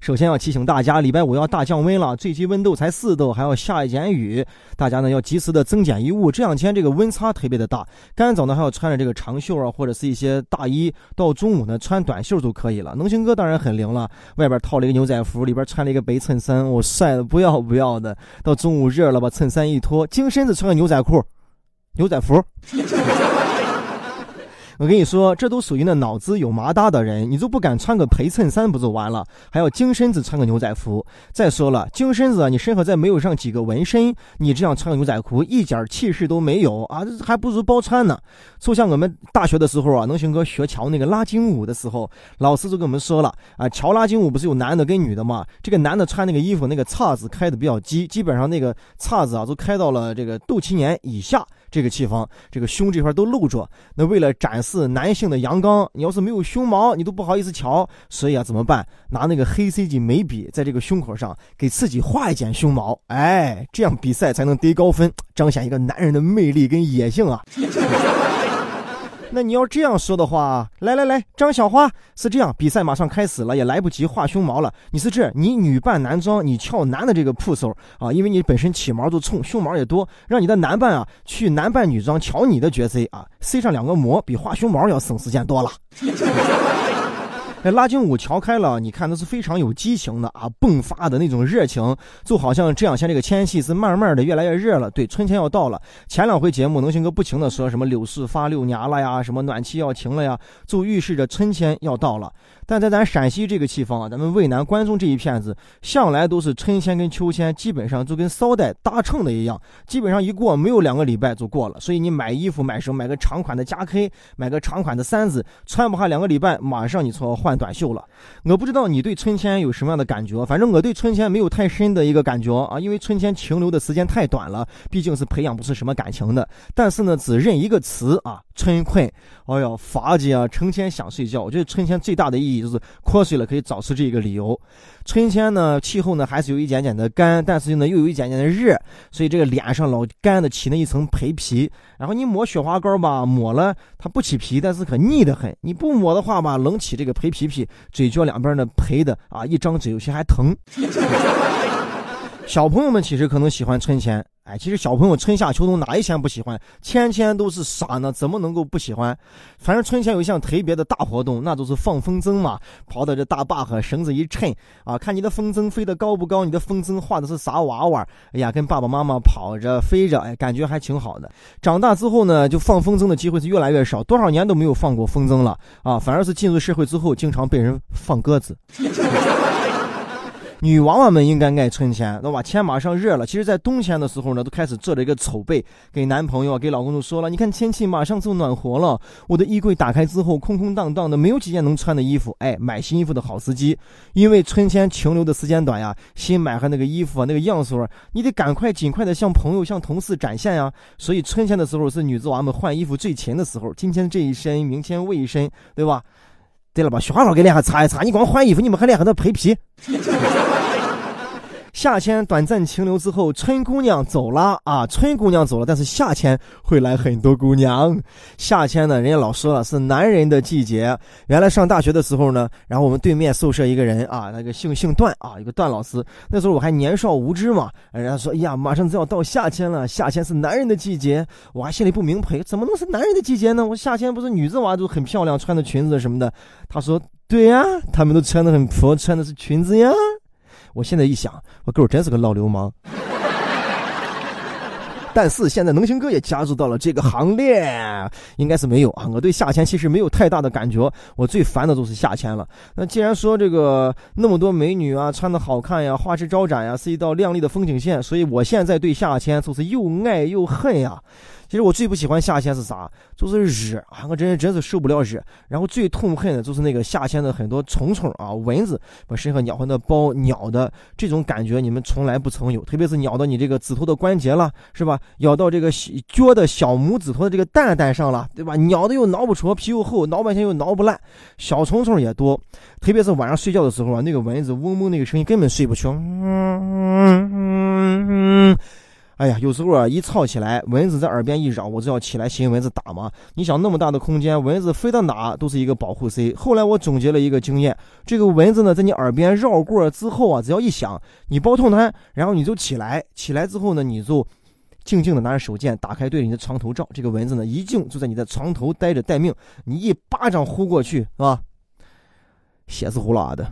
首先要提醒大家，礼拜五要大降温了，最低温度才四度，还要下一点雨。大家呢要及时的增减衣物，这两天这个温差特别的大。干早呢还要穿着这个长袖啊，或者是一些大衣。到中午呢穿短袖就可以了。能行哥当然很灵了，外边套了一个牛仔服，里边穿了一个白衬衫，我晒的不要不要的。到中午热了，把衬衫一脱，精身子穿个牛仔裤、牛仔服。我跟你说，这都属于那脑子有麻搭的人，你就不敢穿个陪衬衫不就完了？还要精身子穿个牛仔服。再说了，精身子啊，你身上再没有上几个纹身，你这样穿个牛仔裤一点气势都没有啊，还不如包穿呢。就像我们大学的时候啊，能行哥学桥那个拉筋舞的时候，老师就跟我们说了啊，桥拉筋舞不是有男的跟女的吗？这个男的穿那个衣服，那个叉子开的比较低，基本上那个叉子啊都开到了这个肚脐眼以下。这个气方，这个胸这块都露着。那为了展示男性的阳刚，你要是没有胸毛，你都不好意思瞧。所以啊，怎么办？拿那个黑 C G 眉笔，在这个胸口上给自己画一点胸毛。哎，这样比赛才能得高分，彰显一个男人的魅力跟野性啊。那你要这样说的话，来来来，张小花是这样，比赛马上开始了，也来不及画胸毛了。你是这，你女扮男装，你翘男的这个铺手啊，因为你本身起毛就冲，胸毛也多，让你的男伴啊去男扮女装瞧你的角色啊，塞上两个膜，比画胸毛要省时间多了。那拉筋舞调开了，你看那是非常有激情的啊，迸发的那种热情，就好像这两天这个天气是慢慢的越来越热了。对，春天要到了。前两回节目，能行哥不停的说什么柳絮发六芽了呀，什么暖气要停了呀，就预示着春天要到了。但在咱陕西这个地方啊，咱们渭南关中这一片子，向来都是春天跟秋天基本上就跟捎带搭秤的一样，基本上一过没有两个礼拜就过了。所以你买衣服买什么，买个长款的加 K，买个长款的衫子，穿不下两个礼拜，马上你从换换短袖了。我不知道你对春天有什么样的感觉，反正我对春天没有太深的一个感觉啊，因为春天停留的时间太短了，毕竟是培养不出什么感情的。但是呢，只认一个词啊，春困。哎呀，发姐啊，成天想睡觉。我觉得春天最大的意义就是瞌睡了可以找出这个理由。春天呢，气候呢还是有一点点的干，但是呢又有一点点的热，所以这个脸上老干的起那一层培皮。然后你抹雪花膏吧，抹了它不起皮，但是可腻得很。你不抹的话吧，冷起这个培皮皮皮，嘴角两边呢赔的啊，一张嘴有些还疼。小朋友们其实可能喜欢存钱。哎，其实小朋友春夏秋冬哪一天不喜欢？天天都是傻呢，怎么能够不喜欢？反正春天有一项特别的大活动，那就是放风筝嘛。跑到这大坝和，绳子一抻啊，看你的风筝飞得高不高，你的风筝画的是啥娃娃？哎呀，跟爸爸妈妈跑着飞着，哎，感觉还挺好的。长大之后呢，就放风筝的机会是越来越少，多少年都没有放过风筝了啊。反而是进入社会之后，经常被人放鸽子。女娃娃们应该爱春天，对吧？天马上热了，其实，在冬天的时候呢，都开始做了一个筹备，给男朋友、给老公都说了，你看天气马上就暖和了，我的衣柜打开之后空空荡荡的，没有几件能穿的衣服，哎，买新衣服的好时机，因为春天停留的时间短呀，新买上那个衣服啊，那个样式，你得赶快、尽快的向朋友、向同事展现呀。所以春天的时候是女子娃们换衣服最勤的时候，今天这一身，明天卫一身，对吧？对了吧？雪花膏给脸上擦一擦，你光换衣服，你们还脸上都赔皮。夏天短暂停留之后，春姑娘走了啊！春姑娘走了，但是夏天会来很多姑娘。夏天呢，人家老说了是男人的季节。原来上大学的时候呢，然后我们对面宿舍一个人啊，那个姓姓段啊，一个段老师。那时候我还年少无知嘛，人家说：“哎呀，马上就要到夏天了，夏天是男人的季节。”我还心里不明白，怎么能是男人的季节呢？我夏天不是女子娃都很漂亮，穿的裙子什么的。他说：“对呀，他们都穿的很婆，穿的是裙子呀。”我现在一想，我哥真是个老流氓。但是现在能行哥也加入到了这个行列，应该是没有啊。我对夏天其实没有太大的感觉，我最烦的就是夏天了。那既然说这个那么多美女啊，穿的好看呀，花枝招展呀，是一道亮丽的风景线，所以我现在对夏天就是又爱又恨呀。其实我最不喜欢夏天是啥？就是热啊！我真真是受不了热。然后最痛恨的就是那个夏天的很多虫虫啊，蚊子把身上咬的包，咬的这种感觉你们从来不曾有。特别是咬到你这个指头的关节了，是吧？咬到这个脚的小拇指头的这个蛋蛋上了，对吧？咬的又挠不出，皮又厚，挠半天又挠不烂。小虫虫也多，特别是晚上睡觉的时候啊，那个蚊子嗡嗡那个声音根本睡不着。哎呀，有时候啊，一吵起来，蚊子在耳边一嚷，我就要起来寻蚊子打嘛。你想那么大的空间，蚊子飞到哪都是一个保护 C。后来我总结了一个经验，这个蚊子呢，在你耳边绕过之后啊，只要一响，你抱痛它，然后你就起来，起来之后呢，你就静静的拿着手电，打开对着你的床头照，这个蚊子呢，一静就在你的床头待着待命，你一巴掌呼过去，是吧？血死呼啦的。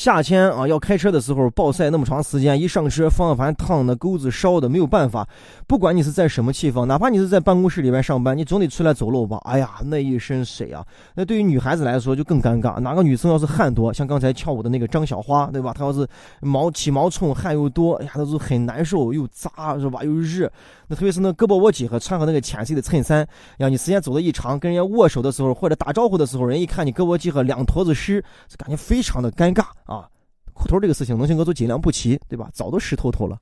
夏天啊，要开车的时候暴晒那么长时间，一上车方向盘烫的，钩子烧的，没有办法。不管你是在什么地方，哪怕你是在办公室里面上班，你总得出来走路吧。哎呀，那一身水啊！那对于女孩子来说就更尴尬。哪个女生要是汗多，像刚才跳舞的那个张小花，对吧？她要是毛起毛冲，汗又多，哎呀，那就很难受，又扎是吧？又热。那特别是那胳膊窝几和穿上那个浅色的衬衫，呀，你时间走的一长，跟人家握手的时候或者打招呼的时候，人一看你胳膊肌和两坨子湿，就感觉非常的尴尬啊。裤头这个事情，农行哥都尽量不提，对吧？早都湿透透了。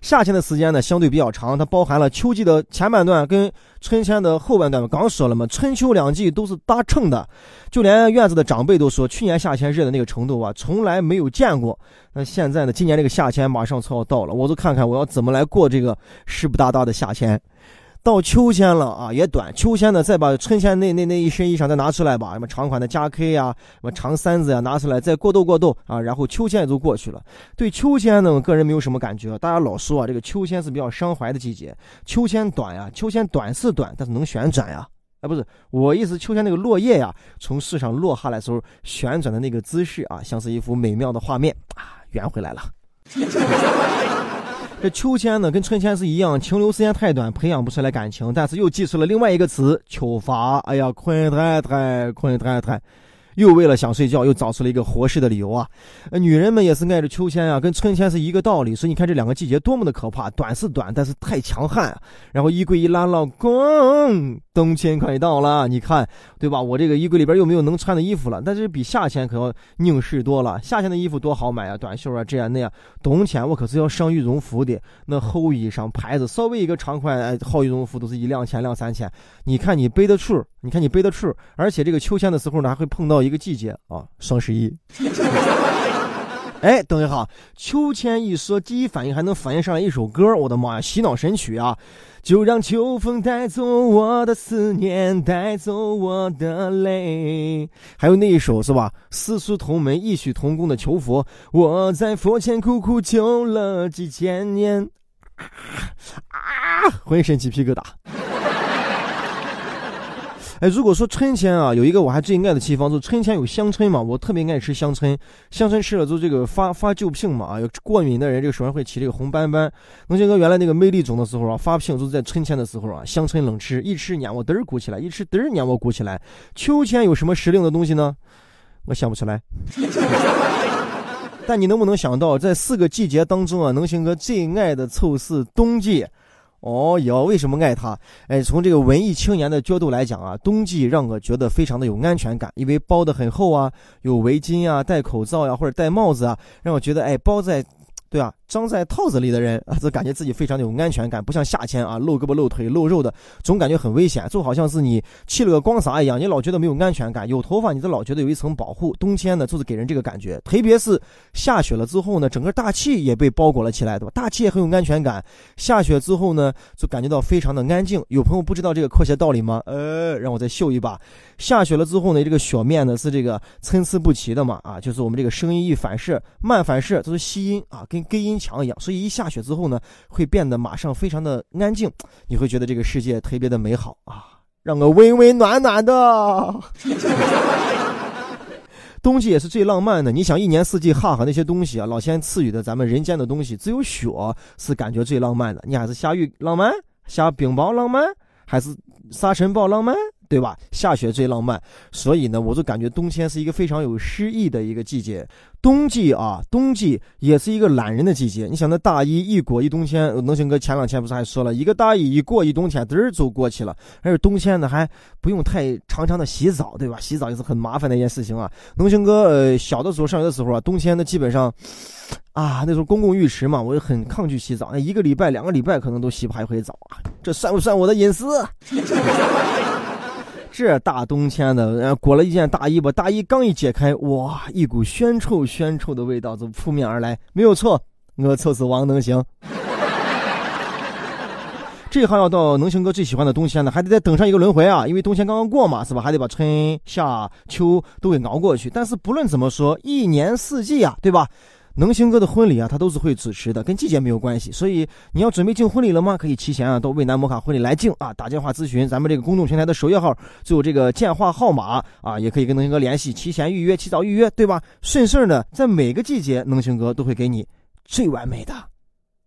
夏天的时间呢，相对比较长，它包含了秋季的前半段跟春天的后半段。刚说了嘛，春秋两季都是搭秤的，就连院子的长辈都说，去年夏天热的那个程度啊，从来没有见过。那现在呢，今年这个夏天马上就要到了，我就看看我要怎么来过这个湿不哒哒的夏天。到秋天了啊，也短。秋天呢，再把春天那那那一身衣裳再拿出来吧，什么长款的加 K 呀，什么长衫子呀，拿出来再过渡过渡啊，然后秋天也就过去了。对秋天呢，我个人没有什么感觉。大家老说啊，这个秋天是比较伤怀的季节。秋天短呀，秋天短是短，但是能旋转呀。哎，不是，我意思，秋天那个落叶呀，从树上落下来时候旋转的那个姿势啊，像是一幅美妙的画面啊，圆回来了。这秋千呢，跟春天是一样，停留时间太短，培养不出来感情。但是又记出了另外一个词“秋乏”。哎呀，困太太，困太太。又为了想睡觉，又找出了一个合适的理由啊！女人们也是爱着秋千啊，跟春天是一个道理。所以你看这两个季节多么的可怕，短是短，但是太强悍。啊然后衣柜一拉，老公，冬天快到了，你看，对吧？我这个衣柜里边又没有能穿的衣服了，但是比夏天可要拧实多了。夏天的衣服多好买啊，短袖啊这样那样。冬天我可是要上羽绒服的，那厚衣裳牌子稍微一个长款好羽绒服都是一两千两三千。你看你背得出，你看你背得出，而且这个秋天的时候呢，还会碰到。一一个季节啊，双十一。哎，等一下，秋千一说，第一反应还能反应上来一首歌，我的妈呀，洗脑神曲啊！就让秋风带走我的思念，带走我的泪。还有那一首是吧？四书同门，异曲同工的求佛，我在佛前苦苦求了几千年，啊，浑身鸡皮疙瘩。哎，如果说春天啊，有一个我还最爱的地方，就是春天有香椿嘛，我特别爱吃香椿。香椿吃了之后，这个发发旧病嘛，啊，有过敏的人这个手上会起这个红斑斑。能行哥原来那个梅粒肿的时候啊，发病就是在春天的时候啊，香椿冷吃，一吃撵我嘚儿鼓起来，一吃嘚儿撵我鼓起来。秋天有什么时令的东西呢？我想不出来。但你能不能想到，在四个季节当中啊，能行哥最爱的凑是冬季。哦哟，为什么爱它？哎，从这个文艺青年的角度来讲啊，冬季让我觉得非常的有安全感，因为包的很厚啊，有围巾啊，戴口罩呀，或者戴帽子啊，让我觉得哎，包在。对啊，装在套子里的人啊，就感觉自己非常的有安全感，不像夏天啊，露胳膊露腿露肉的，总感觉很危险，就好像是你气了个光啥一样，你老觉得没有安全感。有头发，你都老觉得有一层保护。冬天呢，就是给人这个感觉，特别是下雪了之后呢，整个大气也被包裹了起来，对吧？大气也很有安全感。下雪之后呢，就感觉到非常的安静。有朋友不知道这个科学道理吗？呃，让我再秀一把。下雪了之后呢，这个雪面呢是这个参差不齐的嘛，啊，就是我们这个声音一反射，慢反射都是吸音啊，跟。隔音墙一样，所以一下雪之后呢，会变得马上非常的安静，你会觉得这个世界特别的美好啊，让我温温暖暖的。冬季也是最浪漫的，你想一年四季哈哈那些东西啊，老天赐予的咱们人间的东西，只有雪是感觉最浪漫的。你还是下雨浪漫，下冰雹浪漫，还是沙尘暴浪漫？对吧？下雪最浪漫，所以呢，我就感觉冬天是一个非常有诗意的一个季节。冬季啊，冬季也是一个懒人的季节。你想，那大衣一裹一冬天，能行哥前两天不是还说了一个大衣一过一冬天，嘚儿就过去了。而且冬天呢，还不用太常常的洗澡，对吧？洗澡也是很麻烦的一件事情啊。能行哥呃小的时候上学的时候啊，冬天呢基本上。啊，那时候公共浴池嘛，我就很抗拒洗澡，那一个礼拜、两个礼拜可能都洗不一回澡啊，这算不算我的隐私？这大冬天的，裹了一件大衣，吧大衣刚一解开，哇，一股鲜臭鲜臭的味道就扑面而来。没有错，我就是王能行。这行要到能行哥最喜欢的冬天呢，还得再等上一个轮回啊，因为冬天刚刚过嘛，是吧？还得把春夏秋都给熬过去。但是不论怎么说，一年四季啊，对吧？能行哥的婚礼啊，他都是会主持的，跟季节没有关系。所以你要准备进婚礼了吗？可以提前啊到渭南摩卡婚礼来进啊，打电话咨询咱们这个公众平台的首页号，就有这个电话号码啊，也可以跟能行哥联系，提前预约，提早预约，对吧？顺事呢，在每个季节，能行哥都会给你最完美的。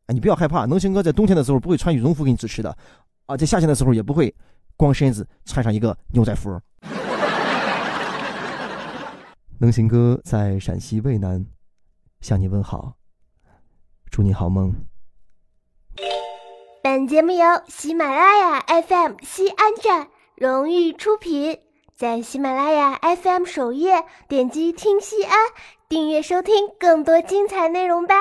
哎，你不要害怕，能行哥在冬天的时候不会穿羽绒服给你主持的，啊，在夏天的时候也不会光身子穿上一个 牛仔服。能行哥在陕西渭南。向你问好，祝你好梦。本节目由喜马拉雅 FM 西安站荣誉出品，在喜马拉雅 FM 首页点击听西安，订阅收听更多精彩内容吧。